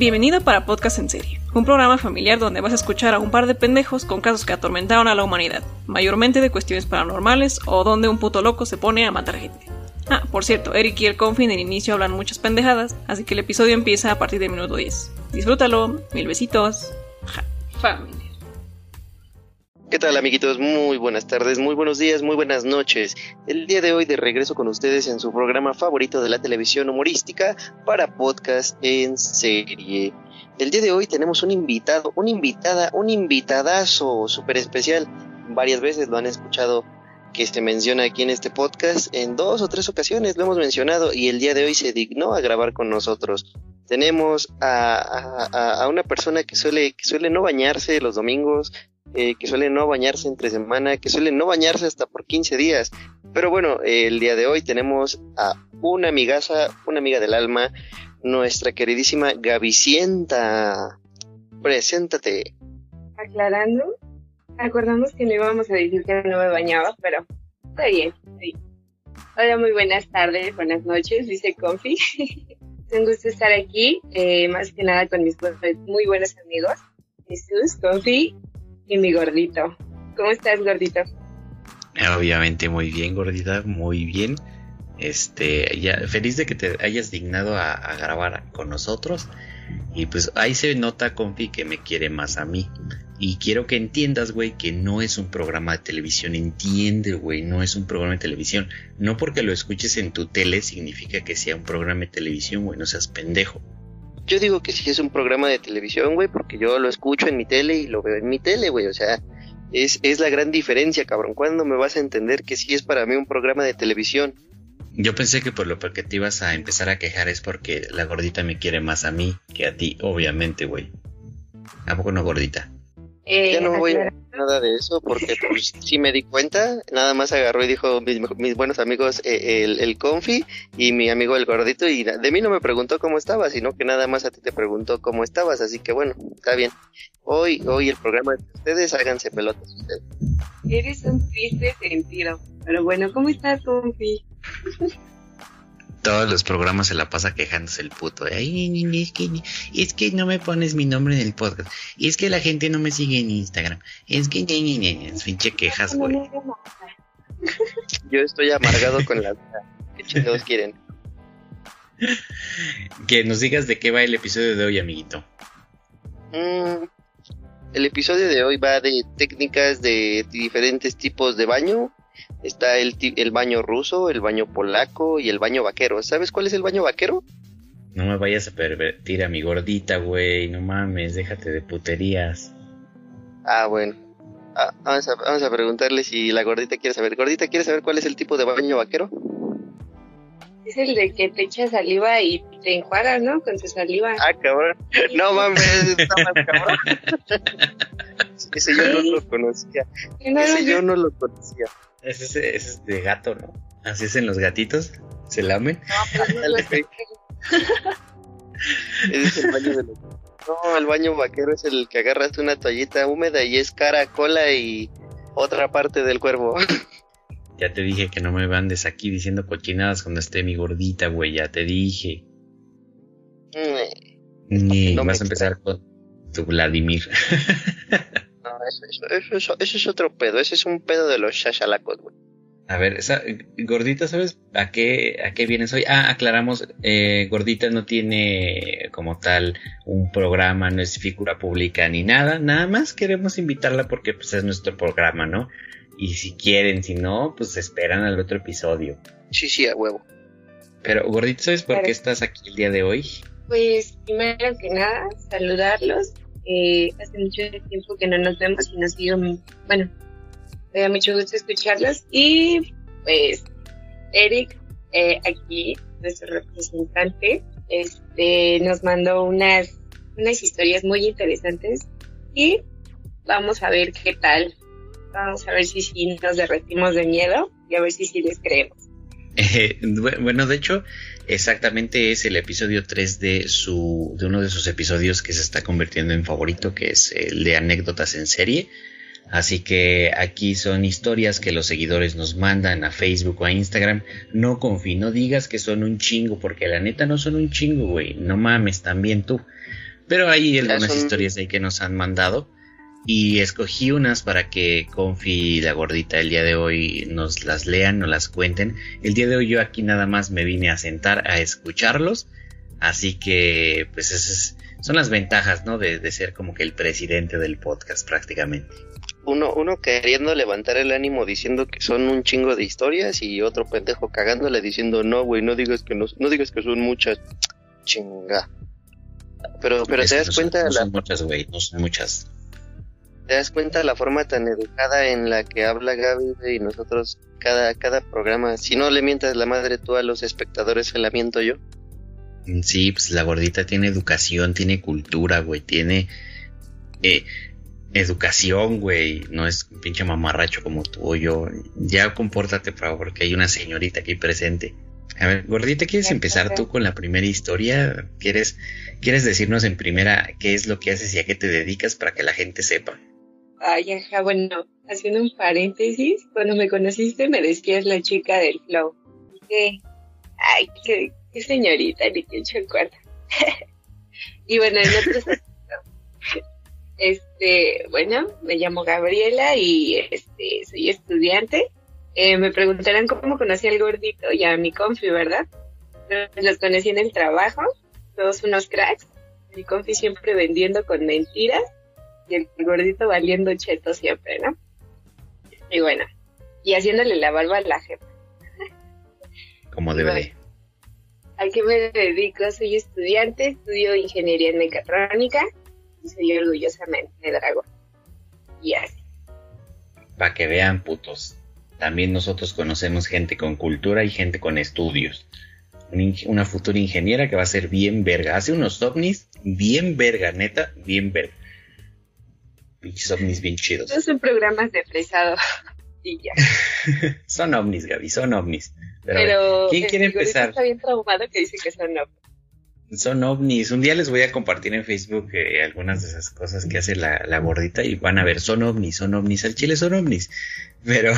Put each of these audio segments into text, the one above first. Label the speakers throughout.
Speaker 1: Bienvenido para Podcast en Serie, un programa familiar donde vas a escuchar a un par de pendejos con casos que atormentaron a la humanidad, mayormente de cuestiones paranormales o donde un puto loco se pone a matar gente. Ah, por cierto, Eric y el Confi en el inicio hablan muchas pendejadas, así que el episodio empieza a partir del minuto 10. Disfrútalo, mil besitos. Ja, familia.
Speaker 2: ¿Qué tal amiguitos? Muy buenas tardes, muy buenos días, muy buenas noches. El día de hoy de regreso con ustedes en su programa favorito de la televisión humorística para podcast en serie. El día de hoy tenemos un invitado, una invitada, un invitadazo súper especial. Varias veces lo han escuchado que se menciona aquí en este podcast. En dos o tres ocasiones lo hemos mencionado y el día de hoy se dignó a grabar con nosotros. Tenemos a, a, una persona que suele, que suele no bañarse los domingos, eh, que suele no bañarse entre semana, que suele no bañarse hasta por 15 días. Pero bueno, eh, el día de hoy tenemos a una amigaza, una amiga del alma, nuestra queridísima Gavicienta. Preséntate.
Speaker 3: Aclarando, acordamos que no íbamos a decir que no me bañaba, pero está bien. Sí. Hola, muy buenas tardes, buenas noches, dice Confi. es un gusto estar aquí, eh, más que nada con mis muy buenos amigos, Jesús, Confi y mi gordito. ¿Cómo estás, gordito?
Speaker 4: Obviamente muy bien, gordita, muy bien. Este, ya feliz de que te hayas dignado a, a, grabar con nosotros. Y pues ahí se nota, confi, que me quiere más a mí. Y quiero que entiendas, güey, que no es un programa de televisión. Entiende, güey, no es un programa de televisión. No porque lo escuches en tu tele significa que sea un programa de televisión, güey, no seas pendejo.
Speaker 2: Yo digo que sí es un programa de televisión, güey, porque yo lo escucho en mi tele y lo veo en mi tele, güey. O sea, es, es la gran diferencia, cabrón. ¿Cuándo me vas a entender que sí es para mí un programa de televisión?
Speaker 4: Yo pensé que por lo que te ibas a empezar a quejar es porque la gordita me quiere más a mí que a ti, obviamente, güey. ¿A poco no, gordita?
Speaker 2: Eh, ya no voy a nada de eso porque pues sí me di cuenta, nada más agarró y dijo mis, mis buenos amigos eh, el, el, Confi y mi amigo el gordito y de mí no me preguntó cómo estabas, sino que nada más a ti te preguntó cómo estabas, así que bueno, está bien. Hoy, hoy el programa de ustedes, háganse pelotas ustedes.
Speaker 3: Eres un triste sentido, pero bueno, ¿cómo estás Confi?
Speaker 4: Todos los programas se la pasa quejándose el puto. Ay, es, que, es que no me pones mi nombre en el podcast. Y es que la gente no me sigue en Instagram. Es que es pinche quejas, güey.
Speaker 2: Yo estoy amargado con la vida. ¿Qué chingados quieren?
Speaker 4: Que nos digas de qué va el episodio de hoy, amiguito.
Speaker 2: Mm, el episodio de hoy va de técnicas de diferentes tipos de baño Está el, el baño ruso, el baño polaco y el baño vaquero. ¿Sabes cuál es el baño vaquero?
Speaker 4: No me vayas a pervertir a mi gordita, güey. No mames, déjate de puterías.
Speaker 2: Ah, bueno. Ah, vamos, a, vamos, a, preguntarle si la gordita quiere saber. Gordita, ¿quiere saber cuál es el tipo de baño vaquero?
Speaker 3: Es el de que te echas saliva y te enjuagas, ¿no? Con tu saliva.
Speaker 2: Ah, cabrón. No mames, está más cabrón. Ese yo no lo conocía. Ese yo no lo conocía.
Speaker 4: Ese es, ese es de gato, ¿no? Así es en los gatitos. ¿Se lamen?
Speaker 3: No, pero no
Speaker 2: ese es el baño de los... No, el baño vaquero es el que agarras una toallita húmeda y es cara, cola y otra parte del cuervo.
Speaker 4: Ya te dije que no me andes aquí diciendo cochinadas cuando esté mi gordita, güey. Ya te dije. Ni no vas a empezar con tu Vladimir.
Speaker 2: Eso, eso, eso, eso, es otro pedo. Ese es un pedo de los shashalacos, güey.
Speaker 4: A ver, esa, Gordita, ¿sabes a qué, a qué vienes hoy? Ah, aclaramos, eh, Gordita no tiene como tal un programa, no es figura pública ni nada, nada más queremos invitarla porque pues es nuestro programa, ¿no? Y si quieren, si no, pues esperan al otro episodio.
Speaker 2: Sí, sí, a huevo.
Speaker 4: Pero, Gordita, ¿sabes por qué estás aquí el día de hoy?
Speaker 3: Pues, primero que nada, saludarlos eh, hace mucho tiempo que no nos vemos y nos dio, bueno, me da mucho gusto escucharlos. Y pues, Eric, eh, aquí, nuestro representante, este, nos mandó unas, unas historias muy interesantes y vamos a ver qué tal. Vamos a ver si, si nos derretimos de miedo y a ver si sí les creemos.
Speaker 4: Eh, bueno, de hecho, exactamente es el episodio 3 de, su, de uno de sus episodios que se está convirtiendo en favorito, que es el de anécdotas en serie. Así que aquí son historias que los seguidores nos mandan a Facebook o a Instagram. No confío, no digas que son un chingo, porque la neta no son un chingo, güey. No mames, también tú. Pero hay algunas historias ahí que nos han mandado. Y escogí unas para que Confi y la gordita el día de hoy nos las lean, nos las cuenten. El día de hoy yo aquí nada más me vine a sentar a escucharlos. Así que, pues esas son las ventajas, ¿no? De, de ser como que el presidente del podcast prácticamente
Speaker 2: uno, uno queriendo levantar el ánimo diciendo que son un chingo de historias y otro pendejo cagándole diciendo no, güey, no digas que no, no digas que son muchas. Chinga. Pero, pero te das cuenta.
Speaker 4: No son muchas, güey, no son muchas.
Speaker 2: Te das cuenta la forma tan educada en la que habla Gaby y nosotros cada, cada programa. Si no le mientas la madre tú a los espectadores, se la miento yo.
Speaker 4: Sí, pues la gordita tiene educación, tiene cultura, güey, tiene. Eh, educación, güey. No es un pinche mamarracho como tú o yo. Ya compórtate, por favor, porque hay una señorita aquí presente. A ver, gordita, ¿quieres empezar tú con la primera historia? ¿Quieres, ¿Quieres decirnos en primera qué es lo que haces y a qué te dedicas para que la gente sepa?
Speaker 3: Ay, ajá, bueno, haciendo un paréntesis, cuando me conociste me decías la chica del flow. ay, qué, señorita, ni qué cuarto. y bueno, en otros Este, bueno, me llamo Gabriela y este, soy estudiante. Eh, me preguntarán cómo conocí al gordito y a mi confi, ¿verdad? Los conocí en el trabajo, todos unos cracks. Mi confi siempre vendiendo con mentiras y el gordito valiendo cheto siempre, ¿no? Y bueno, y haciéndole la barba a la jefa.
Speaker 4: Como debe
Speaker 3: ¿A qué me dedico? Soy estudiante, estudio ingeniería en mecatrónica y soy orgullosamente dragón. Y así.
Speaker 4: Para que vean, putos. También nosotros conocemos gente con cultura y gente con estudios. Una futura ingeniera que va a ser bien verga. Hace unos ovnis bien verga, neta, bien verga. Pinches ovnis bien chidos.
Speaker 3: No son programas de fresado. y ya.
Speaker 4: son ovnis, Gaby, son ovnis. Pero, ¿quién quiere empezar?
Speaker 3: Está bien traumado que dice que son ovnis
Speaker 4: son ovnis. Un día les voy a compartir en Facebook eh, algunas de esas cosas que hace la, la, gordita y van a ver, son ovnis, son ovnis, al chile son ovnis. Pero,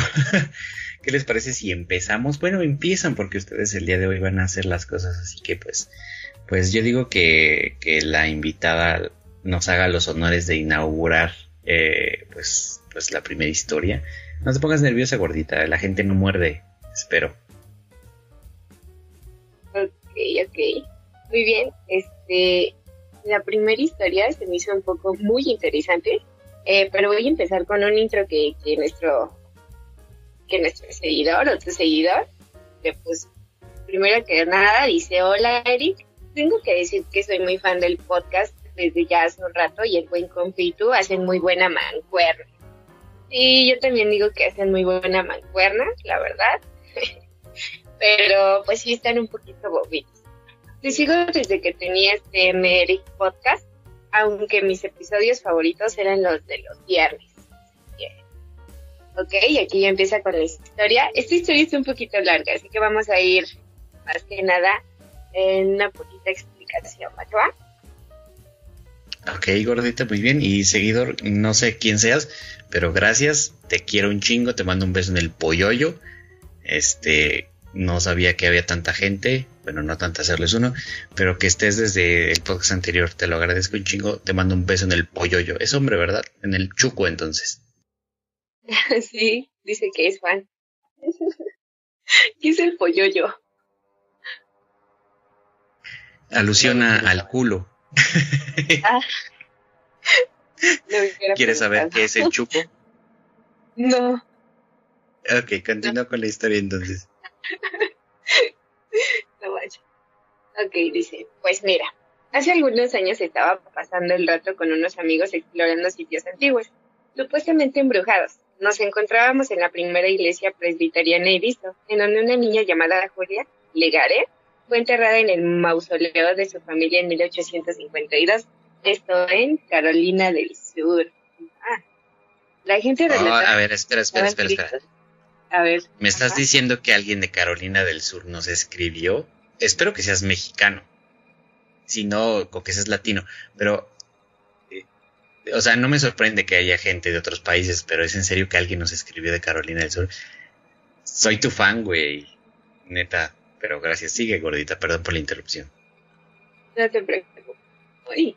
Speaker 4: ¿qué les parece si empezamos? Bueno, empiezan porque ustedes el día de hoy van a hacer las cosas, así que pues, pues yo digo que, que la invitada nos haga los honores de inaugurar, eh, pues, pues la primera historia. No te pongas nerviosa, gordita, la gente no muerde, espero.
Speaker 3: Ok, ok. Muy bien, este, la primera historia se me hizo un poco muy interesante, eh, pero voy a empezar con un intro que, que nuestro que nuestro seguidor, otro seguidor, que pues primero que nada dice, hola Eric, tengo que decir que soy muy fan del podcast desde ya hace un rato y el buen Confitu hacen muy buena mancuerna. Sí, yo también digo que hacen muy buena mancuerna, la verdad. Pero pues sí están un poquito bobitos. Te sigo desde que tenía este Meric Podcast, aunque mis episodios favoritos eran los de los viernes. Ok, aquí ya empieza con la historia. Esta historia es un poquito larga, así que vamos a ir más que nada en una poquita explicación, ¿va?
Speaker 4: Ok, gordita, muy bien. Y seguidor, no sé quién seas, pero gracias. Te quiero un chingo. Te mando un beso en el polloyo. Este, no sabía que había tanta gente, bueno, no tanta hacerles uno, pero que estés desde el podcast anterior, te lo agradezco un chingo, te mando un beso en el polloyo. Es hombre, ¿verdad? En el chuco entonces.
Speaker 3: Sí, dice que es Juan. ¿Qué es el polloyo?
Speaker 4: Alusiona al culo. Ah. ¿Quieres saber qué es el chuco?
Speaker 3: No.
Speaker 4: Ok, continúa con la historia entonces.
Speaker 3: no vaya. Ok, dice, pues mira, hace algunos años estaba pasando el rato con unos amigos explorando sitios antiguos, supuestamente embrujados. Nos encontrábamos en la primera iglesia presbiteriana y visto, en donde una niña llamada Julia Legare fue enterrada en el mausoleo de su familia en 1852, esto en Carolina del Sur. Ah, la gente
Speaker 4: a ver, espera, espera, espera, espera. A ver. ¿Me estás diciendo que alguien de Carolina del Sur nos escribió? Espero que seas mexicano. Si no, o que seas latino. Pero, eh, o sea, no me sorprende que haya gente de otros países, pero es en serio que alguien nos escribió de Carolina del Sur. Soy tu fan, güey. Neta. Pero gracias. Sigue, gordita. Perdón por la interrupción.
Speaker 3: No te preocupes.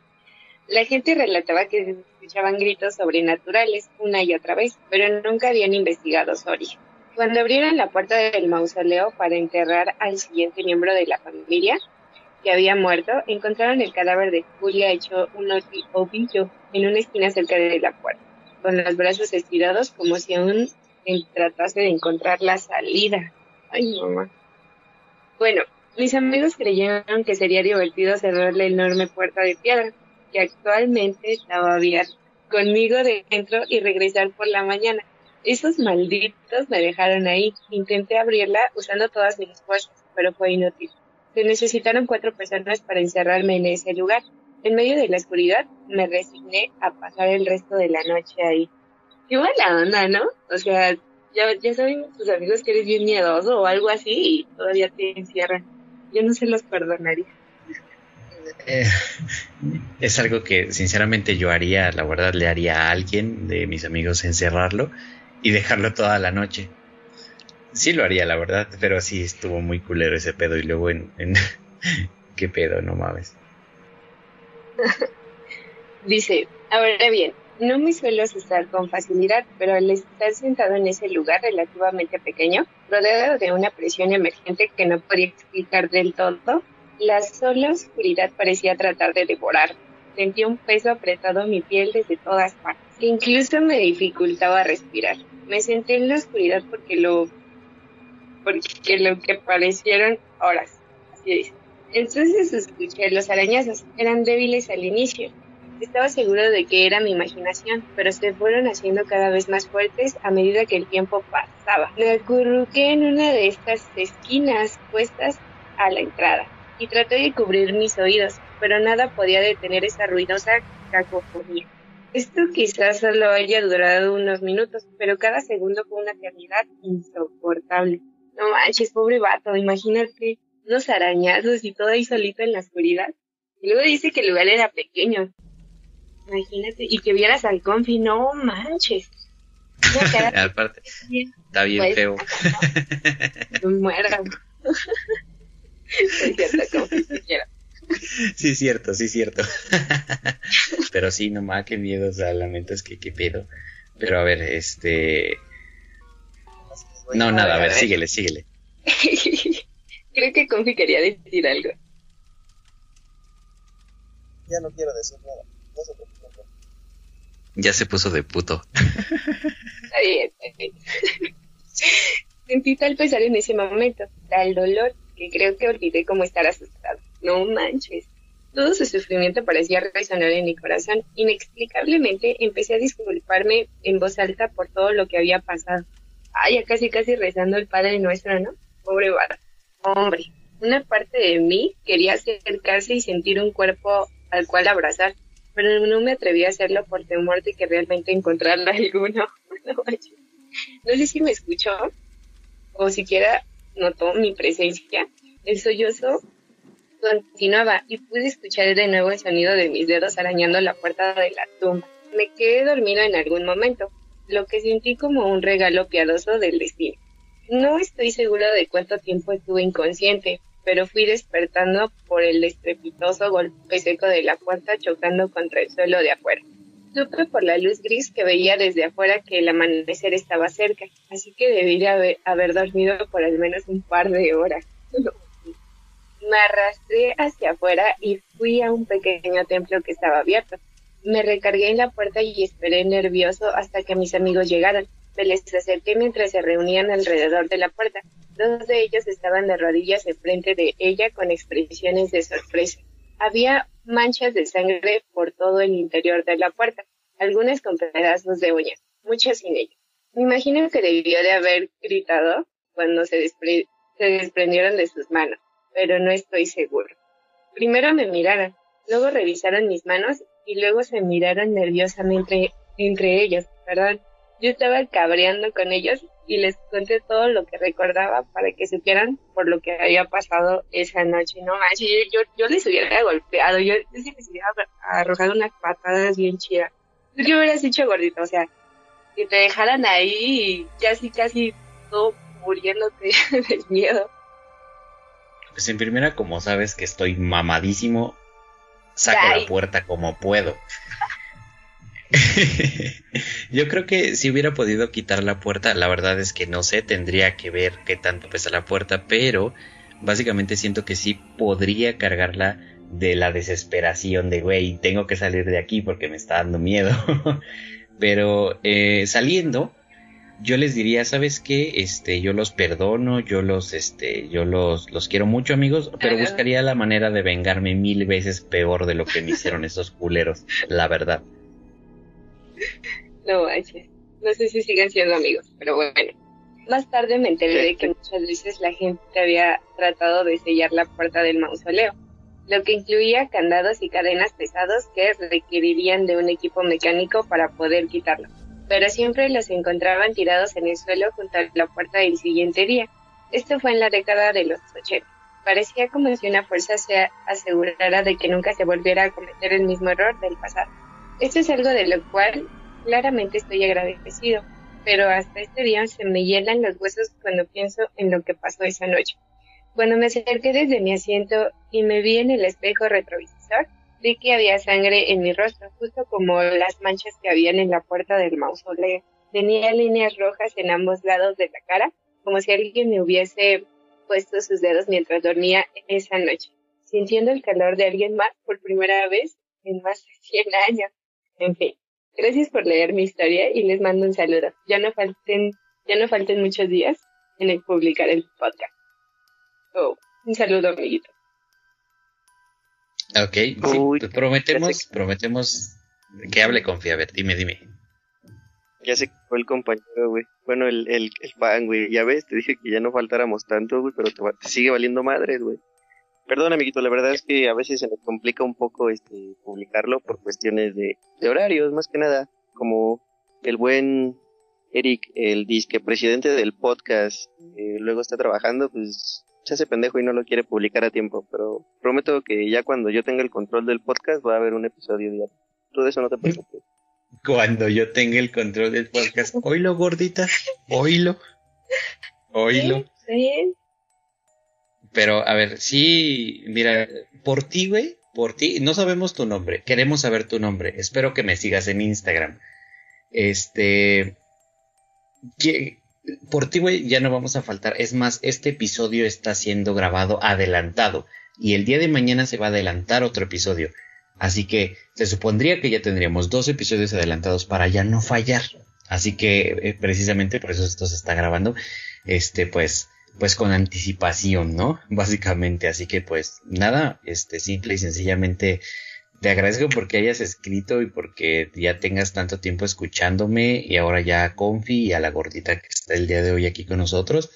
Speaker 3: La gente relataba que escuchaban gritos sobrenaturales una y otra vez, pero nunca habían investigado su origen. Cuando abrieron la puerta del mausoleo para enterrar al siguiente miembro de la familia que había muerto, encontraron el cadáver de Julia hecho un ovillo en una esquina cerca de la puerta, con los brazos estirados como si aún tratase de encontrar la salida. Ay, mamá. Bueno, mis amigos creyeron que sería divertido cerrar la enorme puerta de piedra, que actualmente estaba abierta, conmigo dentro y regresar por la mañana. Esos malditos me dejaron ahí. Intenté abrirla usando todas mis fuerzas, pero fue inútil. Se necesitaron cuatro personas para encerrarme en ese lugar. En medio de la oscuridad, me resigné a pasar el resto de la noche ahí. Qué la onda, ¿no? O sea, ya, ya saben tus amigos que eres bien miedoso o algo así y todavía te encierran. Yo no se los perdonaría.
Speaker 4: Eh, es algo que sinceramente yo haría, la verdad le haría a alguien de mis amigos encerrarlo y dejarlo toda la noche. Sí lo haría, la verdad, pero sí estuvo muy culero ese pedo y luego en... ¿Qué pedo? No mames.
Speaker 3: Dice, ahora bien, no me suelo asustar con facilidad, pero al estar sentado en ese lugar relativamente pequeño, rodeado de una presión emergente que no podía explicar del todo, la sola oscuridad parecía tratar de devorar. Sentí un peso apretado en mi piel desde todas partes, que incluso me dificultaba respirar. Me senté en la oscuridad porque lo, porque lo que parecieron horas. Así dice. Entonces escuché los arañazos. Eran débiles al inicio. Estaba seguro de que era mi imaginación, pero se fueron haciendo cada vez más fuertes a medida que el tiempo pasaba. Me acurruqué en una de estas esquinas puestas a la entrada y traté de cubrir mis oídos, pero nada podía detener esa ruidosa cacofonía. Esto quizás solo haya durado unos minutos, pero cada segundo fue una eternidad insoportable. No manches, pobre vato, imagínate unos arañazos y todo ahí solito en la oscuridad. Y luego dice que el lugar era pequeño. Imagínate, y que vieras al confi, no manches.
Speaker 4: Aparte, está bien pues, feo.
Speaker 3: Muera.
Speaker 4: Sí, cierto, sí, cierto. Pero sí, nomás, qué miedo, o sea, la es que qué pedo. Pero a ver, este. No, nada, a ver, síguele, síguele.
Speaker 3: Creo que Confi quería decir algo.
Speaker 2: Ya no quiero decir nada. No se
Speaker 4: Ya se puso de puto.
Speaker 3: Está bien, Sentí tal pesar en ese momento, tal dolor, que creo que olvidé cómo estar asustado. No manches. Todo su sufrimiento parecía resonar en mi corazón. Inexplicablemente empecé a disculparme en voz alta por todo lo que había pasado. Ay, ya casi casi rezando el Padre Nuestro, ¿no? Pobre vara. Hombre, una parte de mí quería acercarse y sentir un cuerpo al cual abrazar, pero no me atreví a hacerlo por temor de que realmente encontrara alguno. no sé si me escuchó o siquiera notó mi presencia, el sollozo continuaba y pude escuchar de nuevo el sonido de mis dedos arañando la puerta de la tumba. Me quedé dormido en algún momento, lo que sentí como un regalo piadoso del destino. No estoy seguro de cuánto tiempo estuve inconsciente, pero fui despertando por el estrepitoso golpe seco de la puerta chocando contra el suelo de afuera. Supe por la luz gris que veía desde afuera que el amanecer estaba cerca, así que debería haber, haber dormido por al menos un par de horas. Me arrastré hacia afuera y fui a un pequeño templo que estaba abierto. Me recargué en la puerta y esperé nervioso hasta que mis amigos llegaran. Me les acerqué mientras se reunían alrededor de la puerta. Dos de ellos estaban de rodillas enfrente de ella con expresiones de sorpresa. Había manchas de sangre por todo el interior de la puerta, algunas con pedazos de uñas, muchas sin ellas. Me imagino que debió de haber gritado cuando se, se desprendieron de sus manos, pero no estoy seguro. Primero me miraron, luego revisaron mis manos y luego se miraron nerviosamente entre ellos, perdón. Yo estaba cabreando con ellos y les conté todo lo que recordaba para que supieran por lo que había pasado esa noche. No manches, yo, yo, les hubiera golpeado, yo, les hubiera arrojado unas patadas bien chidas. ¿Qué hubieras hecho, gordito? O sea, que te dejaran ahí y casi, casi todo muriéndote del miedo.
Speaker 4: Pues en primera, como sabes que estoy mamadísimo, saco la puerta como puedo. Yo creo que si hubiera podido quitar la puerta, la verdad es que no sé, tendría que ver qué tanto pesa la puerta, pero básicamente siento que sí podría cargarla de la desesperación de, güey, tengo que salir de aquí porque me está dando miedo. pero eh, saliendo, yo les diría, ¿sabes qué? Este, yo los perdono, yo los, este, yo los, los quiero mucho, amigos, pero buscaría la manera de vengarme mil veces peor de lo que me hicieron esos culeros, la verdad.
Speaker 3: No manches. No sé si siguen siendo amigos, pero bueno. Más tarde me enteré de que muchas veces la gente había tratado de sellar la puerta del mausoleo, lo que incluía candados y cadenas pesados que requerirían de un equipo mecánico para poder quitarlo pero siempre los encontraban tirados en el suelo junto a la puerta del siguiente día. Esto fue en la década de los 80. Parecía como si una fuerza se asegurara de que nunca se volviera a cometer el mismo error del pasado. Esto es algo de lo cual claramente estoy agradecido, pero hasta este día se me hielan los huesos cuando pienso en lo que pasó esa noche. Cuando me acerqué desde mi asiento y me vi en el espejo retrovisor, Vi que había sangre en mi rostro, justo como las manchas que habían en la puerta del mausoleo. Tenía líneas rojas en ambos lados de la cara, como si alguien me hubiese puesto sus dedos mientras dormía esa noche, sintiendo el calor de alguien más por primera vez en más de 100 años. En fin, gracias por leer mi historia y les mando un saludo. Ya no falten, ya no falten muchos días en el publicar el podcast. Oh, un saludo, amiguito.
Speaker 4: Ok, sí, prometemos, prometemos que hable con A ver, dime, dime.
Speaker 2: Ya se fue el compañero, güey. Bueno, el, el, el fan, güey. Ya ves, te dije que ya no faltáramos tanto, güey, pero te, sigue valiendo madres, güey. Perdón, amiguito, la verdad es que a veces se me complica un poco este publicarlo por cuestiones de, de horarios, más que nada. Como el buen Eric, el disque presidente del podcast, eh, luego está trabajando, pues se hace pendejo y no lo quiere publicar a tiempo, pero prometo que ya cuando yo tenga el control del podcast va a haber un episodio diario. Todo eso no te preocupes.
Speaker 4: Cuando yo tenga el control del podcast, oílo gordita, oílo, oílo. Sí, Pero a ver, sí, mira, por ti, güey, por ti, no sabemos tu nombre, queremos saber tu nombre, espero que me sigas en Instagram. Este, por ti, güey, ya no vamos a faltar. Es más, este episodio está siendo grabado adelantado. Y el día de mañana se va a adelantar otro episodio. Así que se supondría que ya tendríamos dos episodios adelantados para ya no fallar. Así que eh, precisamente por eso esto se está grabando. Este, pues, pues con anticipación, ¿no? Básicamente. Así que pues nada, este, simple y sencillamente te agradezco porque hayas escrito y porque ya tengas tanto tiempo escuchándome y ahora ya a Confi y a la gordita que está el día de hoy aquí con nosotros.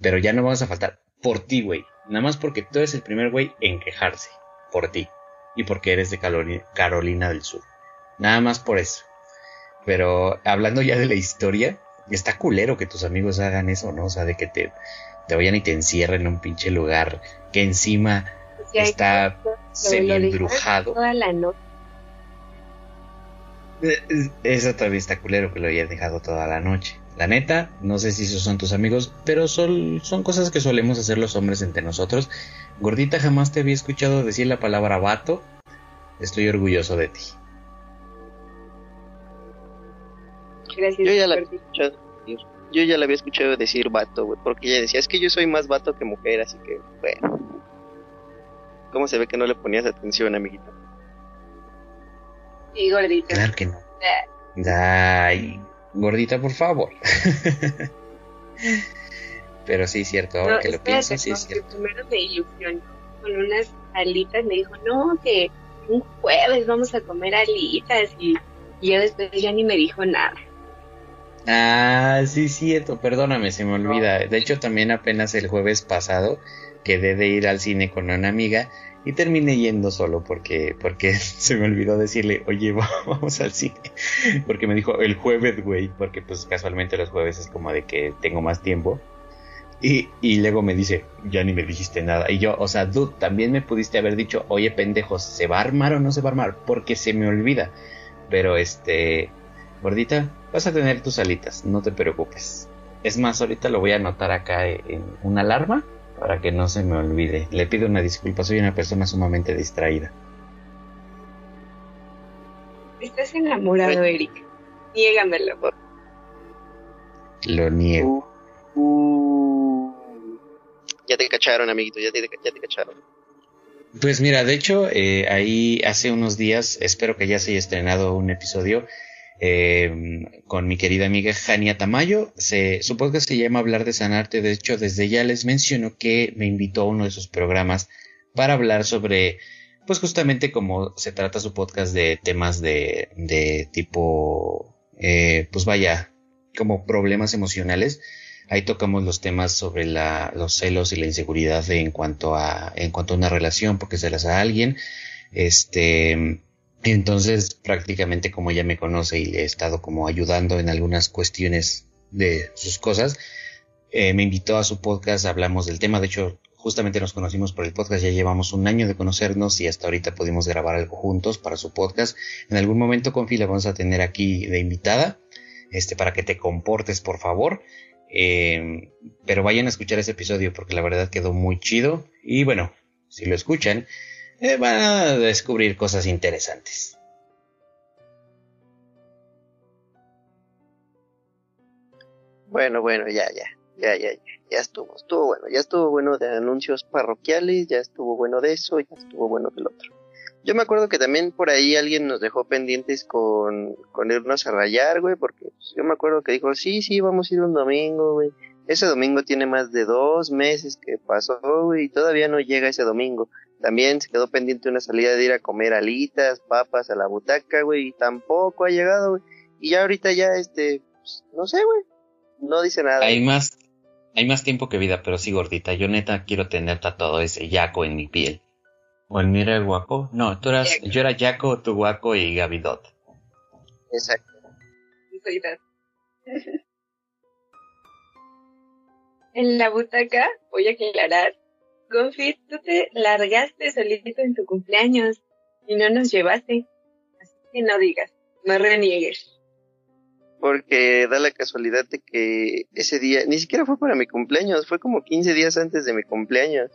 Speaker 4: Pero ya no vamos a faltar por ti, güey. Nada más porque tú eres el primer güey en quejarse. Por ti. Y porque eres de Carolina del Sur. Nada más por eso. Pero hablando ya de la historia, está culero que tus amigos hagan eso, ¿no? O sea, de que te, te vayan y te encierren en un pinche lugar que encima está semi embrujado. Toda la noche. Eh, eso todavía está culero que lo hayas dejado toda la noche. La neta, no sé si esos son tus amigos, pero son, son cosas que solemos hacer los hombres entre nosotros. Gordita, jamás te había escuchado decir la palabra vato. Estoy orgulloso de ti.
Speaker 3: Gracias.
Speaker 2: Yo ya la había escuchado, yo ya la había escuchado decir vato, güey, porque ella decía, es que yo soy más vato que mujer, así que, bueno. ¿Cómo se ve que no le ponías atención, amiguito?
Speaker 3: Sí, gordita.
Speaker 4: Claro que no. Ay, gordita, por favor. Pero sí, es cierto, ahora que lo pienso, sí es cierto.
Speaker 3: Primero me ilusionó con unas alitas, me dijo, no, que un jueves vamos a comer alitas y, y yo después ya ni me dijo nada.
Speaker 4: Ah, sí, cierto, perdóname, se me olvida. De hecho, también apenas el jueves pasado quedé de ir al cine con una amiga y terminé yendo solo porque, porque se me olvidó decirle, oye, vamos al cine. Porque me dijo el jueves, güey, porque pues casualmente los jueves es como de que tengo más tiempo. Y, y luego me dice, ya ni me dijiste nada. Y yo, o sea, dude, también me pudiste haber dicho, oye, pendejos, ¿se va a armar o no se va a armar? Porque se me olvida. Pero este, gordita, vas a tener tus alitas, no te preocupes. Es más, ahorita lo voy a anotar acá en una alarma para que no se me olvide. Le pido una disculpa, soy una persona sumamente distraída.
Speaker 3: estás enamorado, Eric. Niégamelo.
Speaker 4: Lo niego.
Speaker 2: Uh, uh. ya te cacharon, amiguito, ya te, ya te cacharon.
Speaker 4: Pues mira, de hecho, eh, ahí hace unos días, espero que ya se haya estrenado un episodio eh, con mi querida amiga Jania Tamayo. Se, su podcast se llama Hablar de Sanarte. De hecho, desde ya les menciono que me invitó a uno de sus programas para hablar sobre, pues justamente como se trata su podcast de temas de, de tipo, eh, pues vaya, como problemas emocionales. Ahí tocamos los temas sobre la, los celos y la inseguridad en cuanto a, en cuanto a una relación, porque se las a alguien. Este, entonces, prácticamente como ella me conoce y le he estado como ayudando en algunas cuestiones de sus cosas, eh, me invitó a su podcast, hablamos del tema, de hecho, justamente nos conocimos por el podcast, ya llevamos un año de conocernos y hasta ahorita pudimos grabar algo juntos para su podcast. En algún momento, Confi, la vamos a tener aquí de invitada, este, para que te comportes, por favor. Eh, pero vayan a escuchar ese episodio porque la verdad quedó muy chido. Y bueno, si lo escuchan, eh, van a descubrir cosas interesantes.
Speaker 2: Bueno, bueno, ya, ya, ya, ya, ya estuvo, estuvo bueno, ya estuvo bueno de anuncios parroquiales, ya estuvo bueno de eso, ya estuvo bueno del otro. Yo me acuerdo que también por ahí alguien nos dejó pendientes con, con irnos a rayar, güey, porque yo me acuerdo que dijo, sí, sí, vamos a ir un domingo, güey. Ese domingo tiene más de dos meses que pasó, güey, y todavía no llega ese domingo. También se quedó pendiente una salida de ir a comer alitas, papas a la butaca, güey, y tampoco ha llegado, güey. Y ya ahorita ya, este, pues, no sé, güey, no dice nada.
Speaker 4: Hay más, hay más tiempo que vida, pero sí gordita. Yo neta quiero tener tatuado ese yaco en mi piel. ¿O el mira el guaco? No, tú eras, yo era yaco, tu guaco y Gavidot.
Speaker 2: Exacto.
Speaker 3: en la butaca, voy a aclarar, Gonfit, tú te largaste solito en tu cumpleaños y no nos llevaste. Así que no digas, no reniegues.
Speaker 2: Porque da la casualidad de que ese día, ni siquiera fue para mi cumpleaños, fue como 15 días antes de mi cumpleaños.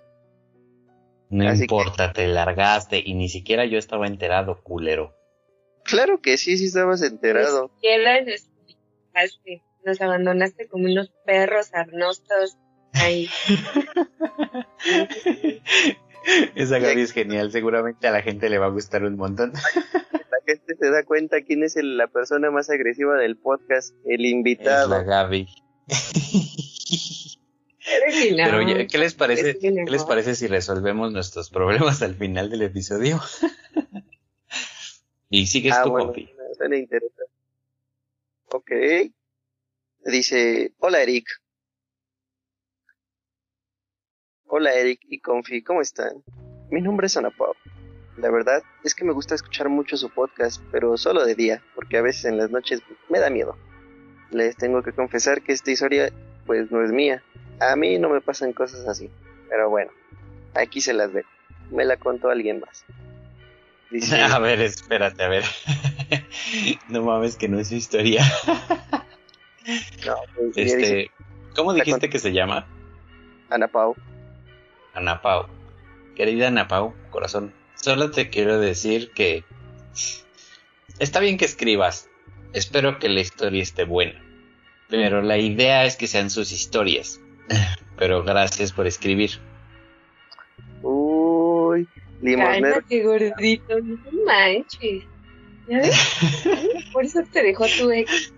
Speaker 4: No
Speaker 2: Así
Speaker 4: importa, te largaste y ni siquiera yo estaba enterado, culero.
Speaker 2: Claro que sí, sí estabas enterado.
Speaker 3: Ni siquiera nos abandonaste como unos perros arnostos ahí.
Speaker 4: Esa Gaby es genial, seguramente a la gente le va a gustar un montón.
Speaker 2: La gente se da cuenta quién es el- la persona más agresiva del podcast, el
Speaker 4: Es
Speaker 2: invitado.
Speaker 4: la Gaby.
Speaker 3: Pero
Speaker 4: ¿qué les parece?
Speaker 3: es que
Speaker 4: ¿Qué les
Speaker 3: no.
Speaker 4: parece si resolvemos nuestros problemas al final del episodio? y sigues
Speaker 2: Ah,
Speaker 4: tu
Speaker 2: bueno,
Speaker 4: compi.
Speaker 2: suena interesante. Ok. Dice, hola Eric. Hola Eric y Confi, ¿cómo están? Mi nombre es Ana Pau. La verdad es que me gusta escuchar mucho su podcast, pero solo de día, porque a veces en las noches me da miedo. Les tengo que confesar que esta historia pues no es mía. A mí no me pasan cosas así, pero bueno, aquí se las dejo. Me la contó alguien más. Dice,
Speaker 4: A ver, espérate, a ver. no mames que no es su historia.
Speaker 2: no, pues, dice,
Speaker 4: Este, ¿cómo dijiste que se llama?
Speaker 2: Ana Pau.
Speaker 4: Ana Pau. Querida Ana Pau, corazón, solo te quiero decir que está bien que escribas. Espero que la historia esté buena. Pero la idea es que sean sus historias. Pero gracias por escribir.
Speaker 2: Uy, limosnero.
Speaker 3: Cálmate, gordito, no manches. ¿Ya ves? Por eso te dejó tu ex.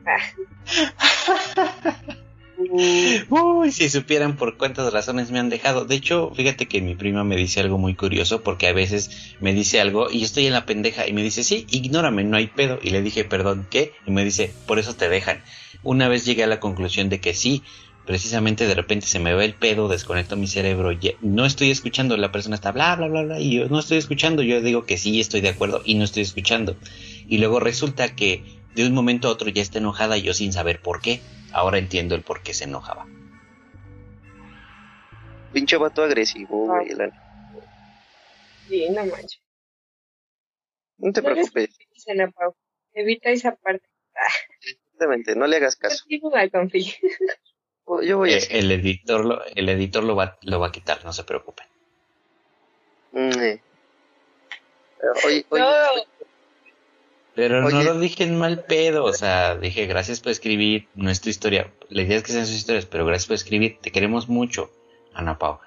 Speaker 4: Uy, si supieran por cuántas razones me han dejado. De hecho, fíjate que mi prima me dice algo muy curioso porque a veces me dice algo y yo estoy en la pendeja y me dice, sí, ignórame, no hay pedo. Y le dije, perdón, ¿qué? Y me dice, por eso te dejan. Una vez llegué a la conclusión de que sí, precisamente de repente se me va el pedo, desconecto mi cerebro, no estoy escuchando, la persona está bla, bla, bla, bla, y yo no estoy escuchando, yo digo que sí, estoy de acuerdo y no estoy escuchando. Y luego resulta que de un momento a otro ya está enojada y yo sin saber por qué. Ahora entiendo el por qué se enojaba.
Speaker 2: Pinche vato agresivo, güey. la-
Speaker 3: sí, no manches.
Speaker 2: No te
Speaker 3: No
Speaker 2: preocupes,
Speaker 3: Pau. Evita esa parte.
Speaker 2: exactamente, no le hagas caso. Yo voy a
Speaker 4: Eh, el editor lo, el editor lo va, lo va a quitar, no se preocupen.
Speaker 2: Mm, eh. Oye, oye,
Speaker 4: Pero no lo dije en mal pedo, o sea, dije gracias por escribir, no es tu historia. La idea es que sean sus historias, pero gracias por escribir, te queremos mucho, Ana Pau.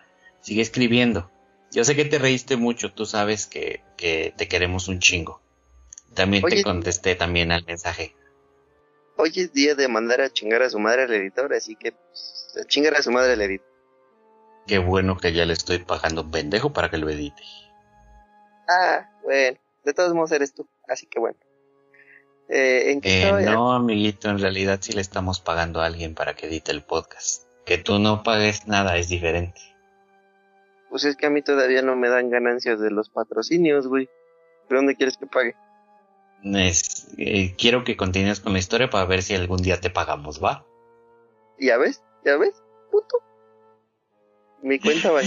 Speaker 4: Sigue escribiendo. Yo sé que te reíste mucho, tú sabes que, que te queremos un chingo. También te contesté también al mensaje.
Speaker 2: Hoy es día de mandar a chingar a su madre al editor, así que pues, a chingar a su madre al editor.
Speaker 4: Qué bueno que ya le estoy pagando pendejo para que lo edite.
Speaker 2: Ah, bueno, de todos modos eres tú, así que bueno.
Speaker 4: Eh, eh, no, amiguito, en realidad sí le estamos pagando a alguien para que edite el podcast. Que tú no pagues nada es diferente.
Speaker 2: Pues es que a mí todavía no me dan ganancias de los patrocinios, güey. ¿De dónde quieres que pague?
Speaker 4: Eh, quiero que continúes con la historia para ver si algún día te pagamos, ¿va?
Speaker 2: ¿Ya ves? ¿Ya ves? Puto. Mi cuenta va a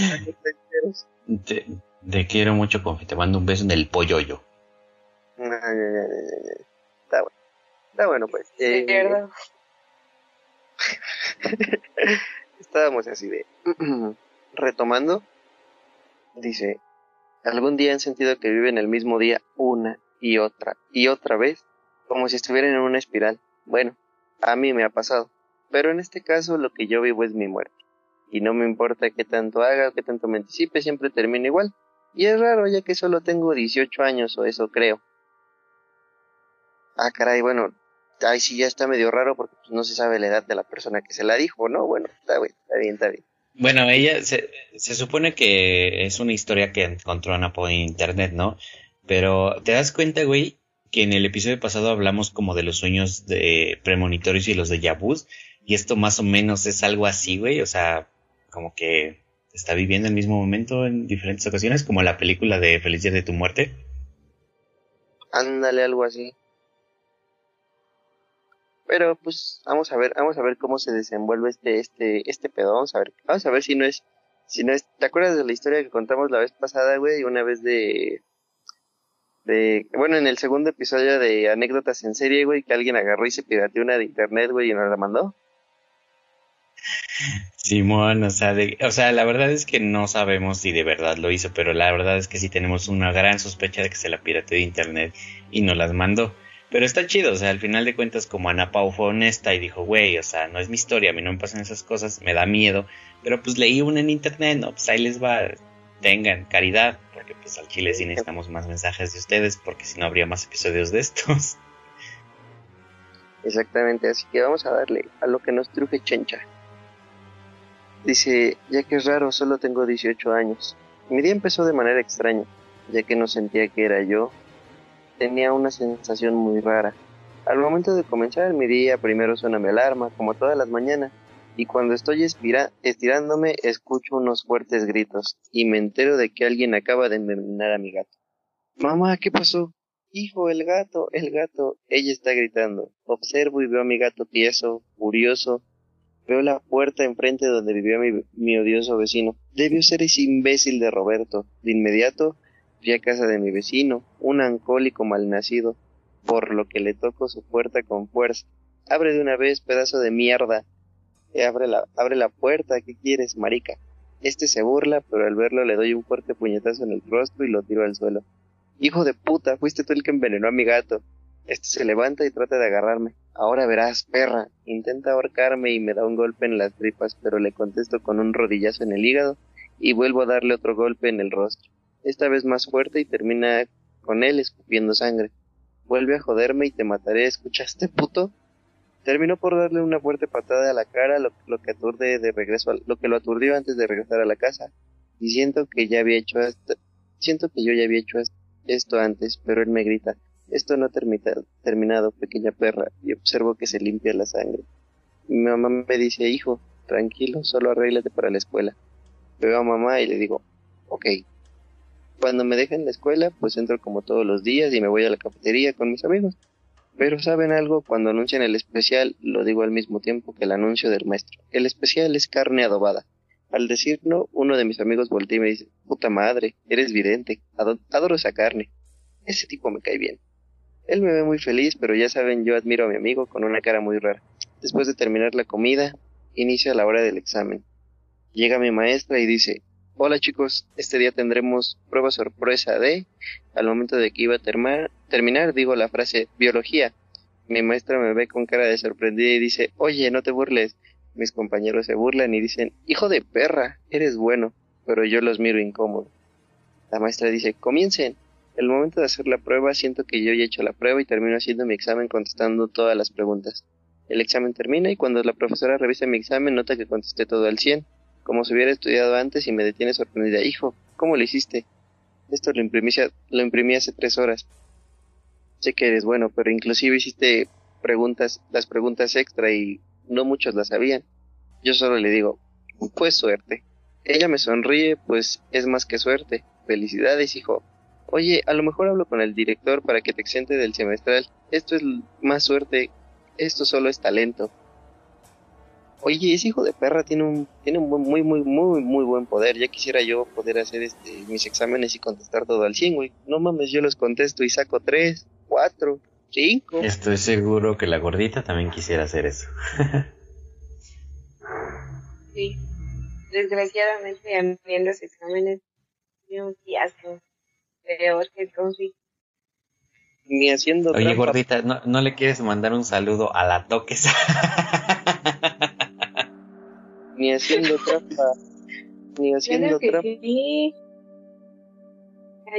Speaker 4: te, te quiero mucho, Confi. Te mando un beso en el pollo yo.
Speaker 2: Está bueno. Está bueno, pues. Eh, Estábamos así de. Retomando. Dice: ¿Algún día han sentido que viven el mismo día una y otra y otra vez? Como si estuvieran en una espiral. Bueno, a mí me ha pasado. Pero en este caso lo que yo vivo es mi muerte. Y no me importa qué tanto haga o qué tanto me anticipe, siempre termina igual. Y es raro ya que solo tengo 18 años o eso creo. Ah, caray, bueno, ahí sí ya está medio raro porque pues, no se sabe la edad de la persona que se la dijo, ¿no? Bueno, está bien, está bien, está bien.
Speaker 4: Bueno, ella se, se supone que es una historia que encontró Ana por internet, ¿no? Pero te das cuenta, güey, que en el episodio pasado hablamos como de los sueños de premonitorios y los de Yabuz, y esto más o menos es algo así, güey, o sea, como que está viviendo el mismo momento en diferentes ocasiones, como la película de Feliz Día de tu Muerte.
Speaker 2: Ándale, algo así. Pero pues vamos a ver, vamos a ver cómo se desenvuelve este, este, este pedo, vamos a ver, vamos a ver si no es, si no es, ¿te acuerdas de la historia que contamos la vez pasada, güey? Una vez de, de, bueno, en el segundo episodio de anécdotas en serie, güey, que alguien agarró y se pirateó una de internet, güey, y nos la mandó.
Speaker 4: Simón, o sea, o sea, la verdad es que no sabemos si de verdad lo hizo, pero la verdad es que sí tenemos una gran sospecha de que se la pirateó de internet y nos las mandó. Pero está chido, o sea, al final de cuentas, como Ana Pau fue honesta y dijo, güey, o sea, no es mi historia, a mí no me pasan esas cosas, me da miedo, pero pues leí una en internet, no, pues ahí les va, tengan caridad, porque pues al chile sí necesitamos más mensajes de ustedes, porque si no habría más episodios de estos.
Speaker 2: Exactamente, así que vamos a darle a lo que nos truje chencha. Dice, ya que es raro, solo tengo 18 años. Mi día empezó de manera extraña, ya que no sentía que era yo, tenía una sensación muy rara. Al momento de comenzar mi día, primero suena mi alarma, como todas las mañanas, y cuando estoy estirándome escucho unos fuertes gritos, y me entero de que alguien acaba de envenenar a mi gato. Mamá, ¿qué pasó? Hijo, el gato, el gato. Ella está gritando. Observo y veo a mi gato tieso, furioso. Veo la puerta enfrente donde vivía mi, mi odioso vecino. Debió ser ese imbécil de Roberto. De inmediato Fui a casa de mi vecino, un alcohólico malnacido, por lo que le toco su puerta con fuerza. Abre de una vez, pedazo de mierda. Eh, abre la, abre la puerta, ¿qué quieres, marica? Este se burla, pero al verlo le doy un fuerte puñetazo en el rostro y lo tiro al suelo. Hijo de puta, fuiste tú el que envenenó a mi gato. Este se levanta y trata de agarrarme. Ahora verás, perra. Intenta ahorcarme y me da un golpe en las tripas, pero le contesto con un rodillazo en el hígado y vuelvo a darle otro golpe en el rostro esta vez más fuerte y termina con él escupiendo sangre. Vuelve a joderme y te mataré, ¿escuchaste, puto? Terminó por darle una fuerte patada a la cara, lo, que aturde de regreso, lo que lo aturdió antes de regresar a la casa. Y siento que ya había hecho siento que yo ya había hecho esto antes, pero él me grita, esto no ha terminado, pequeña perra, y observo que se limpia la sangre. Mi mamá me dice, hijo, tranquilo, solo arréglate para la escuela. Veo a mamá y le digo, ok, cuando me dejan la escuela, pues entro como todos los días y me voy a la cafetería con mis amigos. Pero ¿saben algo? Cuando anuncian el especial, lo digo al mismo tiempo que el anuncio del maestro. El especial es carne adobada. Al decirlo, uno de mis amigos voltea y me dice, puta madre, eres vidente, adoro esa carne. Ese tipo me cae bien. Él me ve muy feliz, pero ya saben, yo admiro a mi amigo con una cara muy rara. Después de terminar la comida, inicia la hora del examen. Llega mi maestra y dice, hola chicos, este día tendremos prueba sorpresa de, al momento de que iba a terminar, digo la frase biología. Mi maestra me ve con cara de sorprendida y dice, oye, no te burles. Mis compañeros se burlan y dicen, hijo de perra, eres bueno, pero yo los miro incómodo. La maestra dice, comiencen. El momento de hacer la prueba siento que yo ya he hecho la prueba y termino haciendo mi examen contestando todas las preguntas. El examen termina y cuando la profesora revisa mi examen nota que contesté todo al 100, como si hubiera estudiado antes y me detiene sorprendida. Hijo, ¿cómo lo hiciste? Esto lo imprimí, hace tres horas. Sé que eres bueno, pero inclusive hiciste preguntas, las preguntas extra y no muchos las sabían. Yo solo le digo, pues suerte. Ella me sonríe, pues es más que suerte. Felicidades, hijo. Oye, a lo mejor hablo con el director para que te exente del semestral. Esto es más suerte esto solo es talento. Oye, ese hijo de perra tiene un, tiene un muy, muy, muy, muy buen poder. Ya quisiera yo poder hacer este, mis exámenes y contestar todo al 100, güey. No mames, yo los contesto y saco 3, 4, 5.
Speaker 4: Estoy seguro que la gordita también quisiera hacer eso.
Speaker 3: sí. Desgraciadamente, a mí en los exámenes, un fiasco. Peor que el conflicto
Speaker 2: ni haciendo
Speaker 4: Oye, gordita, ¿no, ¿no, le quieres mandar un saludo a la toques?
Speaker 2: ni haciendo trampa. Ni haciendo trampa. Sí.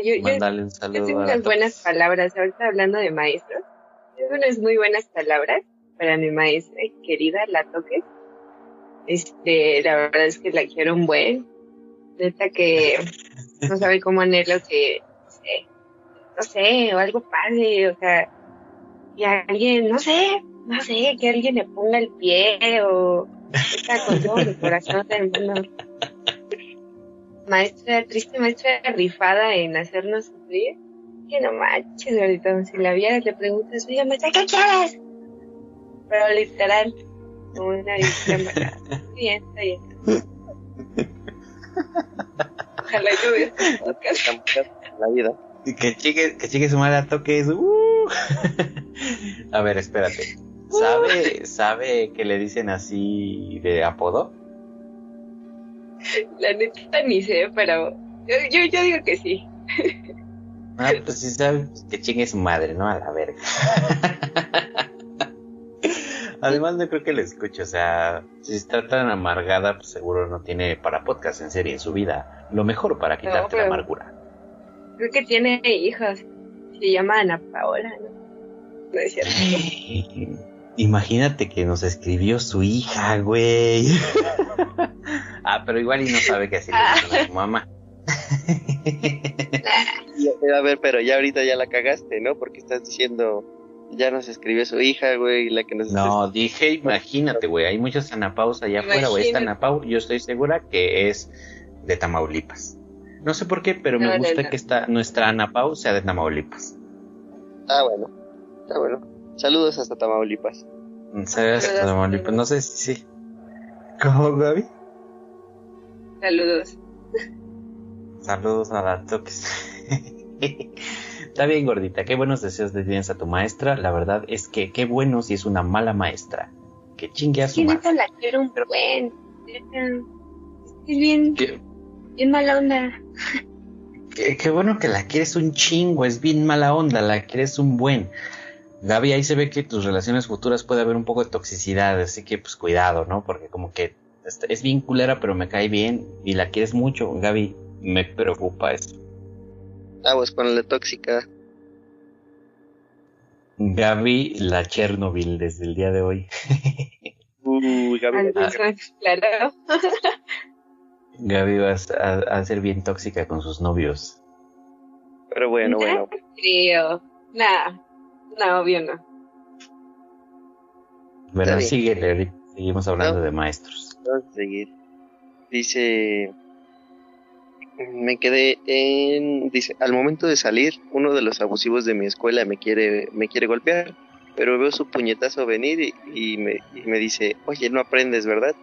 Speaker 3: Yo, Mándale un saludo. Yo tengo unas buenas palabras. Ahorita hablando de maestros, tengo unas muy buenas palabras para mi maestra querida, la toques. Este, la verdad es que la quiero un buen. Neta que no sabe cómo anhelo que no sé, o algo padre, o sea, y alguien, no sé, no sé, que alguien le ponga el pie o está con todo el corazón del mundo. Maestra, triste maestra rifada en hacernos sufrir. Que no manches, ahorita si la vieras le preguntas, oye, maestra, ¿qué quieres? Pero literal, como una vista Bien, está bien. Ojalá yo este podcast.
Speaker 2: La vida.
Speaker 4: Que chique, que chique su madre a toques. Uh. a ver, espérate. ¿Sabe, ¿Sabe que le dicen así de apodo?
Speaker 3: La neta ni sé, pero yo, yo, yo digo que sí.
Speaker 4: ah, pues sí sabe que chingue su madre, ¿no? A la verga. Además no creo que le escuche, o sea, si está tan amargada, pues seguro no tiene para podcast en serie en su vida. Lo mejor para quitarte la amargura.
Speaker 3: Creo que tiene hijos. Se llama Ana Paola, ¿no? No es cierto.
Speaker 4: Imagínate que nos escribió su hija, güey. ah, pero igual y no sabe que así le a su mamá.
Speaker 2: a ver, pero ya ahorita ya la cagaste, ¿no? Porque estás diciendo, ya nos escribió su hija, güey, la que nos...
Speaker 4: No, dije, imagínate, güey, hay muchos Anapaus allá afuera, güey. Esta Anapau, yo estoy segura que es de Tamaulipas. No sé por qué, pero me gusta que esta, nuestra Ana Pau sea de Tamaulipas.
Speaker 2: Ah, bueno. Está bueno. Saludos hasta Tamaulipas.
Speaker 4: Saludos hasta Tamaulipas. No sé si sí. ¿Cómo, Gaby?
Speaker 3: Saludos.
Speaker 4: Saludos a la toques. Está bien, gordita. Qué buenos deseos de tienes a tu maestra. La verdad es que qué bueno si es una mala maestra. Que chingue a su
Speaker 3: madre. la quiero un buen. Es bien. Bien mala onda.
Speaker 4: Qué, bueno que la quieres un chingo, es bien mala onda, la quieres un buen. Gaby, ahí se ve que tus relaciones futuras puede haber un poco de toxicidad, así que pues cuidado, ¿no? Porque como que es bien culera, pero me cae bien y la quieres mucho, Gaby, me preocupa eso.
Speaker 2: Ah, pues ponle tóxica.
Speaker 4: Gaby, la Chernobyl desde el día de hoy.
Speaker 2: Uy, Gaby.
Speaker 3: claro.
Speaker 4: Gaby va a, ser bien tóxica con sus novios.
Speaker 2: Pero bueno, bueno.
Speaker 3: Creo. Nada. No, obvio no.
Speaker 4: Bueno, sigue, seguimos hablando de maestros.
Speaker 2: Vamos a seguir. Dice, me quedé en, dice, al momento de salir, uno de los abusivos de mi escuela me quiere, me quiere golpear, pero veo su puñetazo venir y, me, y me dice, oye, no aprendes, ¿verdad?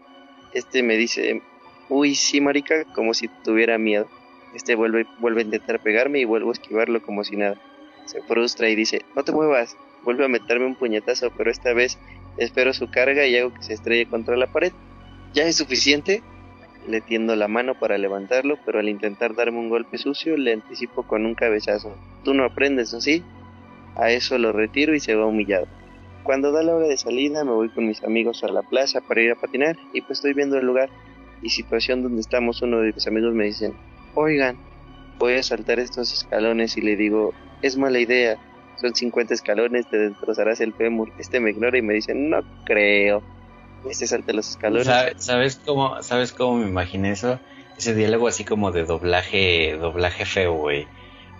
Speaker 2: Este me dice, Uy, sí, marica, como si tuviera miedo. Este vuelve, vuelve a intentar pegarme y vuelvo a esquivarlo como si nada. Se frustra y dice, no te muevas. Vuelve a meterme un puñetazo, pero esta vez espero su carga y hago que se estrelle contra la pared. ¿Ya es suficiente? Le tiendo la mano para levantarlo, pero al intentar darme un golpe sucio le anticipo con un cabezazo. Tú no aprendes, ¿o sí? A eso lo retiro y se va humillado. Cuando da la hora de salida me voy con mis amigos a la plaza para ir a patinar y pues estoy viendo el lugar y situación donde estamos uno de mis amigos me dicen, oigan, voy a saltar estos escalones y le digo, es mala idea, son 50 escalones, te destrozarás el fémur. Este me ignora y me dice, no creo. Este salta los escalones.
Speaker 4: ¿Sabes cómo, ¿Sabes cómo me imaginé eso? Ese diálogo así como de doblaje, doblaje feo, güey.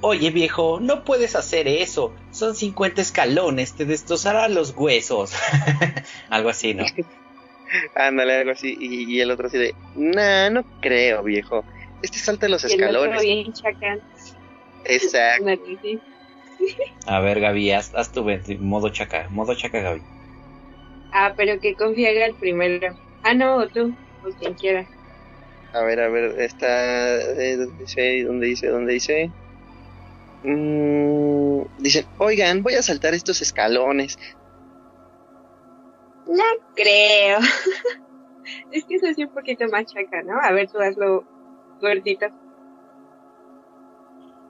Speaker 4: Oye viejo, no puedes hacer eso. Son 50 escalones, te destrozarán los huesos. algo así, ¿no?
Speaker 2: Ándale, algo así. Y, el otro así de, nah, no creo, viejo. Este salta los escalones.
Speaker 3: bien
Speaker 2: Exacto.
Speaker 4: A ver, Gaby, haz, haz tu modo chaca, modo chaca, Gaby.
Speaker 3: Ah, pero que confía el primero. Ah, no, o tú, o quien quiera.
Speaker 2: A ver, a ver, está. Eh, ¿Dónde dice? ¿Dónde dice? ¿Dónde dice? Mm, dicen, oigan, voy a saltar estos escalones.
Speaker 3: No creo. es que es así un poquito más chaca, ¿no? A ver, tú hazlo gordito.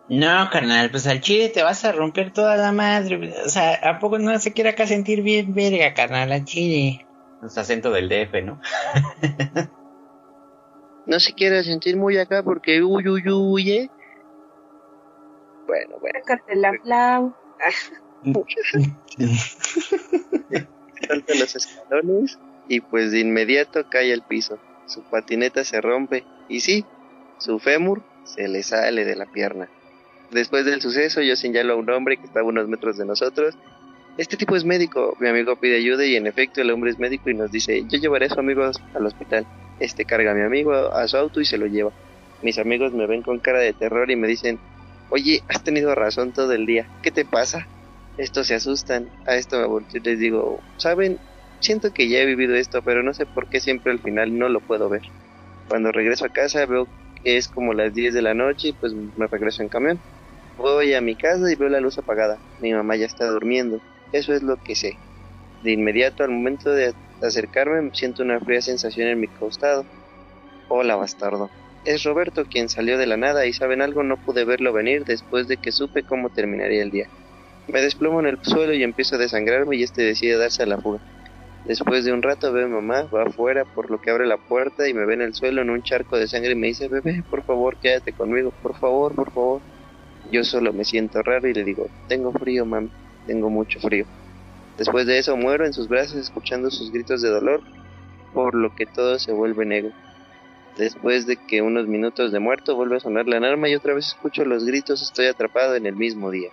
Speaker 4: No, carnal, pues al chile te vas a romper toda la madre. O sea, ¿a poco no se quiere acá sentir bien verga, carnal, al chile? Es acento del DF, ¿no?
Speaker 2: no se quiere sentir muy acá porque uy, uy, uy, ¿eh? Bueno, bueno.
Speaker 3: la flau.
Speaker 2: Salta los escalones y pues de inmediato cae al piso. Su patineta se rompe y sí, su fémur se le sale de la pierna. Después del suceso, yo señalo a un hombre que estaba a unos metros de nosotros. Este tipo es médico. Mi amigo pide ayuda y en efecto el hombre es médico y nos dice, yo llevaré a su amigo al hospital. Este carga a mi amigo a su auto y se lo lleva. Mis amigos me ven con cara de terror y me dicen, oye, has tenido razón todo el día. ¿Qué te pasa? Estos se asustan. A esto me volteo y les digo, ¿saben? Siento que ya he vivido esto, pero no sé por qué siempre al final no lo puedo ver. Cuando regreso a casa veo que es como las 10 de la noche y pues me regreso en camión. Voy a mi casa y veo la luz apagada. Mi mamá ya está durmiendo. Eso es lo que sé. De inmediato, al momento de acercarme, siento una fría sensación en mi costado. Hola, bastardo. Es Roberto quien salió de la nada y saben algo, no pude verlo venir después de que supe cómo terminaría el día. Me desplomo en el suelo y empiezo a desangrarme y este decide darse a la fuga. Después de un rato veo mamá, va afuera por lo que abre la puerta y me ve en el suelo en un charco de sangre y me dice, bebé, por favor, quédate conmigo, por favor, por favor. Yo solo me siento raro y le digo, tengo frío, mami, tengo mucho frío. Después de eso muero en sus brazos escuchando sus gritos de dolor, por lo que todo se vuelve negro. Después de que unos minutos de muerto vuelve a sonar la alarma y otra vez escucho los gritos, estoy atrapado en el mismo día.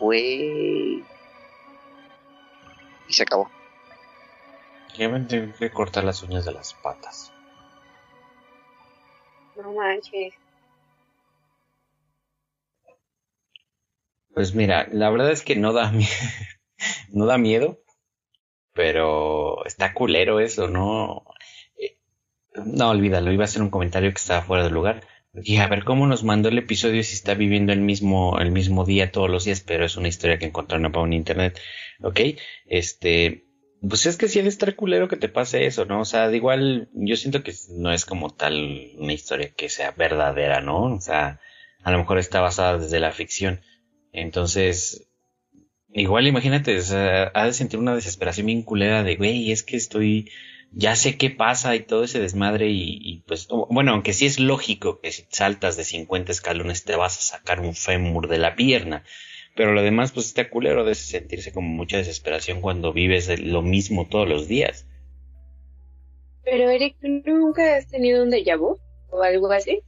Speaker 2: Wey. Y se acabó.
Speaker 4: Ya me tengo que cortar las uñas de las patas.
Speaker 3: No manches.
Speaker 4: Pues mira, la verdad es que no da miedo, no da miedo, pero está culero eso, ¿no? Eh, no, olvídalo, iba a hacer un comentario que estaba fuera de lugar. Y a ver cómo nos mandó el episodio si está viviendo el mismo, el mismo día todos los días, pero es una historia que encontraron en internet. ¿Ok? Este, pues es que sí de estar culero que te pase eso, ¿no? O sea, de igual, yo siento que no es como tal una historia que sea verdadera, ¿no? O sea, a lo mejor está basada desde la ficción. Entonces, igual imagínate, o sea, ha de sentir una desesperación bien culera de, güey, es que estoy, ya sé qué pasa y todo ese desmadre y, pues, bueno, aunque sí es lógico que si saltas de 50 escalones te vas a sacar un fémur de la pierna, pero lo demás pues está culero de sentirse como mucha desesperación cuando vives lo mismo todos los días.
Speaker 3: Pero Eric, ¿tú nunca has tenido un déjà vu o algo así?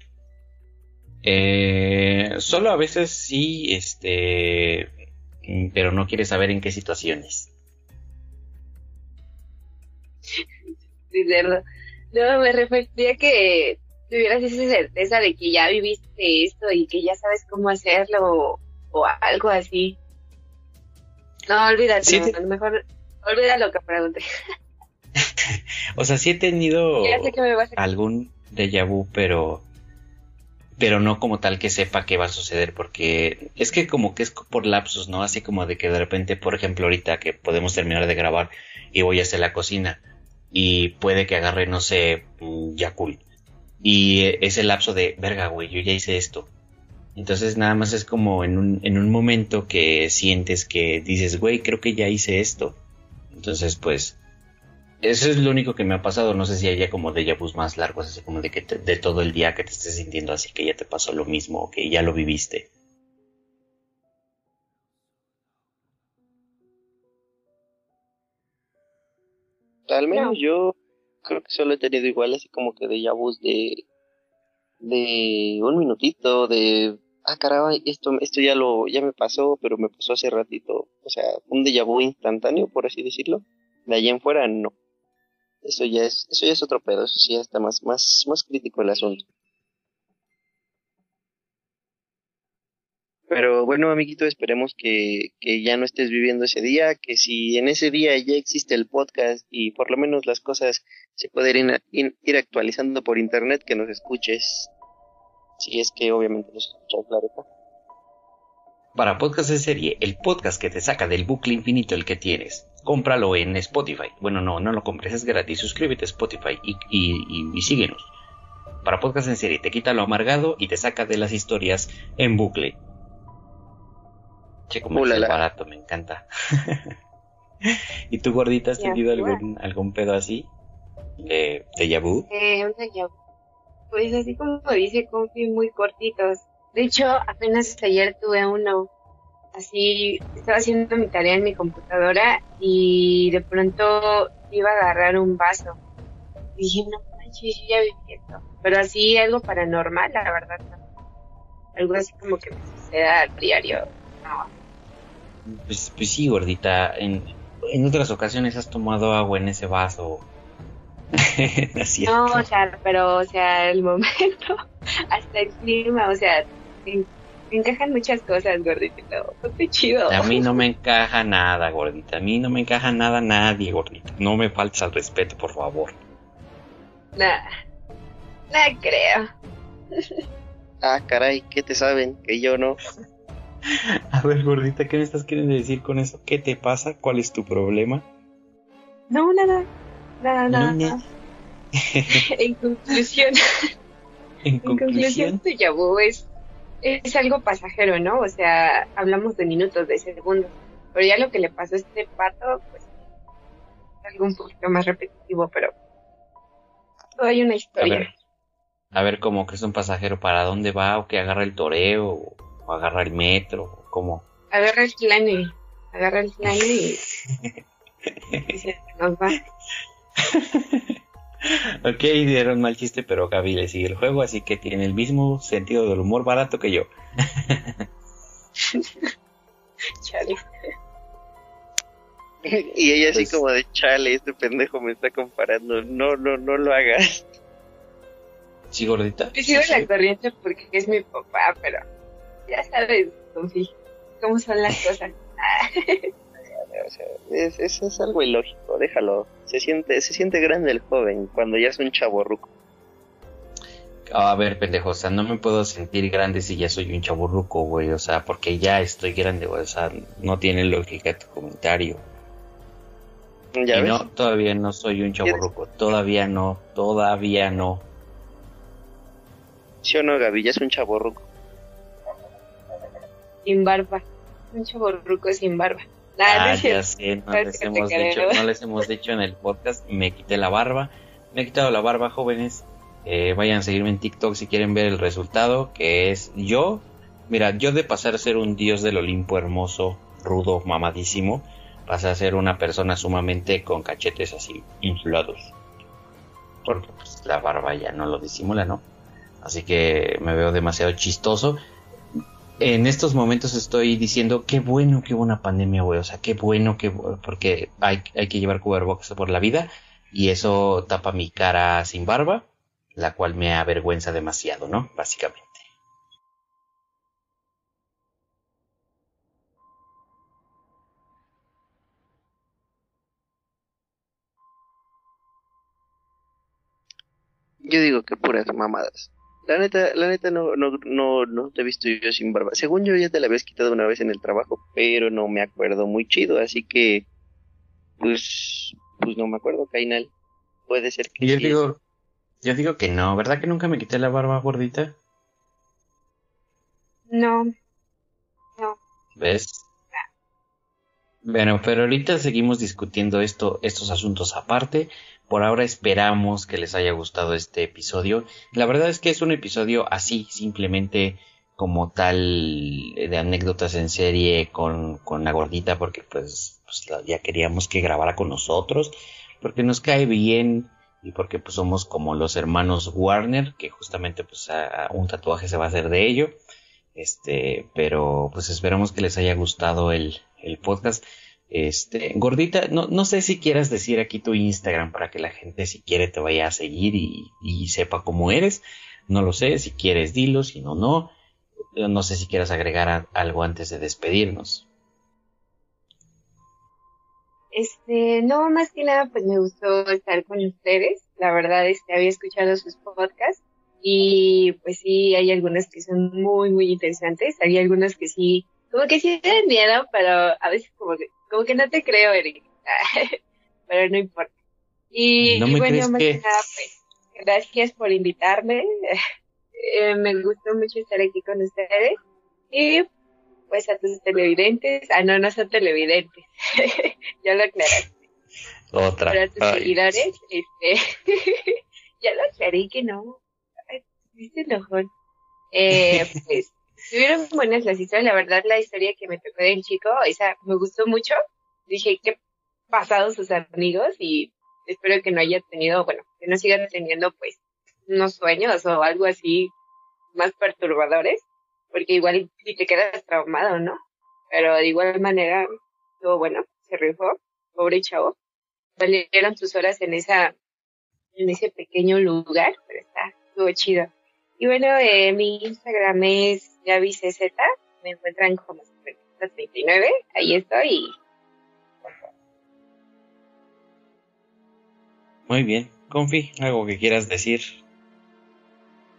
Speaker 4: Eh, solo a veces sí, este, pero no quiere saber en qué situaciones.
Speaker 3: Sí, No, me refería que tuvieras esa certeza de que ya viviste esto y que ya sabes cómo hacerlo o, algo así. No, olvídate, a lo mejor olvida lo que pregunté.
Speaker 4: o sea, sí he tenido algún déjà vu, pero pero no como tal que sepa qué va a suceder, porque es que como que es por lapsos, ¿no? Así como de que de repente, por ejemplo, ahorita que podemos terminar de grabar y voy a hacer la cocina y puede que agarre, no sé, Yakul Y ese lapso de, verga, güey, yo ya hice esto. Entonces nada más es como en un, en un momento que sientes que dices, güey, creo que ya hice esto. Entonces, pues, eso es lo único que me ha pasado. No sé si haya como déjà vus más largos, así como de que de todo el día que te estés sintiendo así que ya te pasó lo mismo o que ya lo viviste.
Speaker 2: Al menos yo creo que solo he tenido igual así como que déjà vus de de un minutito de ah caray esto esto ya lo ya me pasó pero me pasó hace ratito o sea un déjà vu instantáneo por así decirlo. De allá en fuera no. Eso ya es eso ya es otro pedo eso sí ya está más más más crítico el asunto. Pero bueno, amiguito, esperemos que, que, ya no estés viviendo ese día, que si en ese día ya existe el podcast y por lo menos las cosas se pueden ir, ir actualizando por internet, que nos escuches. Si es que obviamente nos escuchas, claro.
Speaker 4: Para podcast de serie, el podcast que te saca del bucle infinito el que tienes, cómpralo en Spotify. Bueno, no, no lo compres, es gratis. Suscríbete a Spotify y, y, y síguenos. Para podcast en serie, te quita lo amargado y te saca de las historias en bucle. Che, como es barato, me encanta. ¿Y tú, gordita, has tenido algún, algún pedo así? ¿De, de Yabu?
Speaker 3: Eh, un Pues así como dice Confi, muy cortitos. De hecho, apenas ayer tuve uno. Así, estaba haciendo mi tarea en mi computadora y de pronto iba a agarrar un vaso. Y dije, no manches, yo ya viví esto. Pero así, algo paranormal, la verdad, Algo así como que me suceda al diario
Speaker 4: pues, pues, sí, gordita. En, en otras ocasiones has tomado agua en ese vaso.
Speaker 3: no, o sea, pero, o sea, el momento, hasta el clima, o sea, me, encajan muchas cosas, gordita. Qué chido.
Speaker 4: A mí no me encaja nada, gordita. A mí no me encaja nada nadie, gordita. No me faltes al respeto, por favor.
Speaker 3: Nada, nada creo.
Speaker 2: ah, caray, ¿qué te saben? Que yo no.
Speaker 4: A ver, gordita, ¿qué me estás queriendo decir con eso? ¿Qué te pasa? ¿Cuál es tu problema?
Speaker 3: No, nada. Nada, nada. en conclusión.
Speaker 4: En conclusión,
Speaker 3: tu yabu es, es algo pasajero, ¿no? O sea, hablamos de minutos, de segundos. Pero ya lo que le pasó a este pato, pues, es algo un poquito más repetitivo, pero todo hay una historia.
Speaker 4: A ver, a ver, como que es un pasajero, ¿para dónde va? ¿O que agarra el toreo? o agarra el metro, ¿cómo?
Speaker 3: Agarra el plane, agarra el plane y, se nos va.
Speaker 4: ok, dieron mal chiste, pero Gaby le sigue el juego, así que tiene el mismo sentido del humor barato que yo.
Speaker 3: chale.
Speaker 2: y ella así pues como de chale, este pendejo me está comparando. No, no, no lo hagas.
Speaker 4: Sí, gordita.
Speaker 3: Yo sigo la corriente porque es mi papá, pero ya sabes, cómo son las cosas.
Speaker 2: Eso es algo ilógico, déjalo. Se siente, se siente grande el joven cuando ya es un chaborruco.
Speaker 4: A ver, pendejo, o sea, no me puedo sentir grande si ya soy un chaborruco, güey, o sea, porque ya estoy grande, güey, o sea, no tiene lógica tu comentario. ¿Ya y no, todavía no soy un chaborruco, todavía no, todavía no.
Speaker 2: ¿Sí o no, Gaby? Ya es un chaborruco
Speaker 3: sin barba. Un chaborruco sin barba.
Speaker 4: Ah, ya sé, no les, hemos dicho, no les hemos dicho en el podcast, me quité la barba. Me he quitado la barba, jóvenes. Eh, vayan a seguirme en TikTok si quieren ver el resultado, que es yo. Mira, yo de pasar a ser un dios del Olimpo hermoso, rudo, mamadísimo, pasé a ser una persona sumamente con cachetes así inflados. Porque pues, la barba ya no lo disimula, ¿no? Así que me veo demasiado chistoso en estos momentos estoy diciendo qué bueno que hubo una pandemia, güey. O sea, qué bueno que porque hay, hay que llevar cubrebocas por la vida y eso tapa mi cara sin barba, la cual me avergüenza demasiado, ¿no? Básicamente.
Speaker 2: Yo digo que puras mamadas. La neta, la neta no, no, no, no te he visto yo sin barba. Según yo ya te la habías quitado una vez en el trabajo, pero no me acuerdo muy chido, así que pues, pues no me acuerdo, Kainal. Puede ser que
Speaker 4: yo digo, Yo digo que no, ¿verdad que nunca me quité la barba gordita?
Speaker 3: No. No.
Speaker 4: ¿Ves? Bueno, pero ahorita seguimos discutiendo esto, estos asuntos aparte. Por ahora esperamos que les haya gustado este episodio. La verdad es que es un episodio así, simplemente como tal de anécdotas en serie con, con la gordita, porque pues, pues ya queríamos que grabara con nosotros, porque nos cae bien y porque pues somos como los hermanos Warner, que justamente pues un tatuaje se va a hacer de ello. Este, pero pues esperamos que les haya gustado el, el podcast. Este, gordita, no, no sé si quieras decir aquí tu Instagram para que la gente si quiere te vaya a seguir y, y sepa cómo eres. No lo sé, si quieres dilo, si no, no. No sé si quieras agregar algo antes de despedirnos.
Speaker 3: Este, no, más que nada, pues me gustó estar con ustedes. La verdad, este, había escuchado sus podcasts y pues sí, hay algunas que son muy, muy interesantes. Hay algunas que sí, como que sí dan miedo, pero a veces como que, como que no te creo, Eric. pero no importa. Y, bueno, más que nada, pues, gracias por invitarme. Eh, me gustó mucho estar aquí con ustedes. Y pues a tus televidentes, ah, no, no son televidentes, ya lo aclaraste.
Speaker 4: Otra.
Speaker 3: Para tus seguidores, este, ya lo aclaré que no. Viste enojón. Eh, pues, estuvieron buenas las historias, la verdad, la historia que me tocó del chico, esa me gustó mucho. Dije, qué pasado sus amigos y espero que no haya tenido, bueno, que no sigan teniendo, pues, unos sueños o algo así más perturbadores porque igual si te quedas traumado, ¿no? Pero de igual manera, todo bueno, se rifó, pobre chavo. Valieron sus horas en esa, en ese pequeño lugar, pero está, estuvo chido. Y bueno, eh, mi Instagram es GabyCZ, me encuentran como 29, ahí estoy.
Speaker 4: Muy bien, Confi, algo que quieras decir.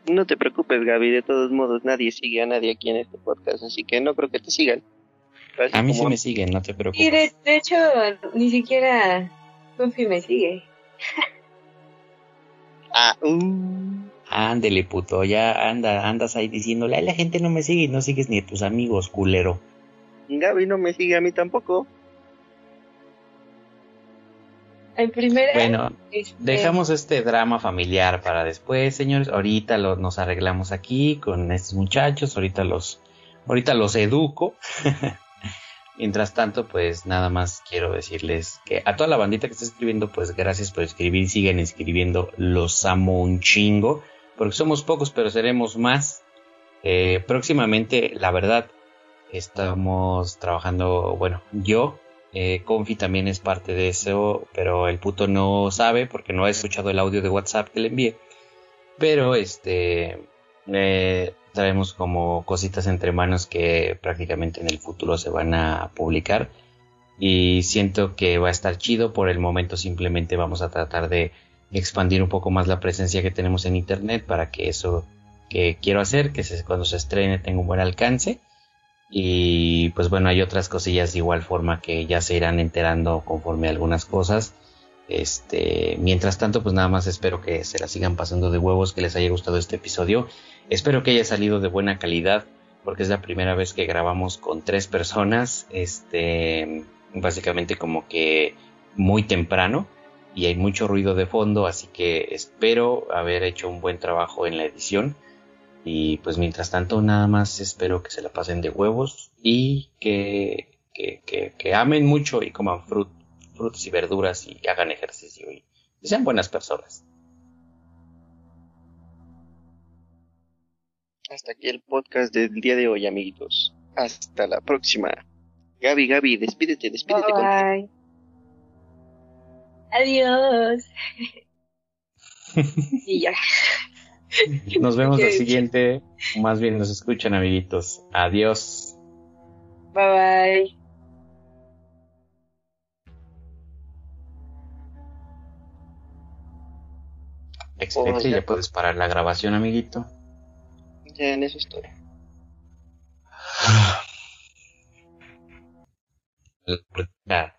Speaker 2: No te preocupes, Gaby, de todos modos nadie sigue a nadie aquí en este podcast, así que no creo que te sigan.
Speaker 4: a mí sí me siguen, no te preocupes.
Speaker 3: Y de, hecho, ni siquiera Confi me sigue.
Speaker 2: ah, uh.
Speaker 4: Ándele, puto, ya anda, andas ahí diciéndole, la gente no me sigue y no sigues ni a tus amigos, culero.
Speaker 2: Gaby no me sigue a mí tampoco.
Speaker 3: En primera,
Speaker 4: bueno, este, dejamos este drama familiar para después, señores. Ahorita lo, nos arreglamos aquí con estos muchachos. Ahorita los, ahorita los educo. Mientras tanto, pues nada más quiero decirles que a toda la bandita que está escribiendo, pues gracias por escribir. Siguen escribiendo. Los amo un chingo. Porque somos pocos, pero seremos más. Eh, próximamente, la verdad, estamos trabajando, bueno, yo eh, Confi también es parte de eso, pero el puto no sabe porque no ha escuchado el audio de WhatsApp que le envié. Pero este eh, traemos como cositas entre manos que prácticamente en el futuro se van a publicar. Y siento que va a estar chido. Por el momento simplemente vamos a tratar de expandir un poco más la presencia que tenemos en internet para que eso que quiero hacer, que cuando se estrene tenga un buen alcance y pues bueno, hay otras cosillas de igual forma que ya se irán enterando conforme a algunas cosas. Este, mientras tanto, pues nada más espero que se la sigan pasando de huevos, que les haya gustado este episodio. Espero que haya salido de buena calidad, porque es la primera vez que grabamos con tres personas. Este, básicamente como que muy temprano y hay mucho ruido de fondo, así que espero haber hecho un buen trabajo en la edición. Y pues mientras tanto nada más espero que se la pasen de huevos y que, que, amen mucho y coman frutas y verduras y hagan ejercicio y sean buenas personas.
Speaker 2: Hasta aquí el podcast del día de hoy, amiguitos. Hasta la próxima. Gaby, Gaby, despídete, despídete.
Speaker 3: Bye. Adiós. y ya.
Speaker 4: Nos vemos el siguiente. Más bien nos escuchan, amiguitos. Adiós.
Speaker 3: Bye bye.
Speaker 4: Excelente, ya puedes parar la grabación, amiguito.
Speaker 2: Ya en eso estoy.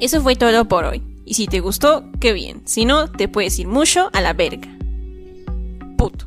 Speaker 1: Eso fue todo por hoy. Y si te gustó, qué bien. Si no, te puedes ir mucho a la verga. Puto.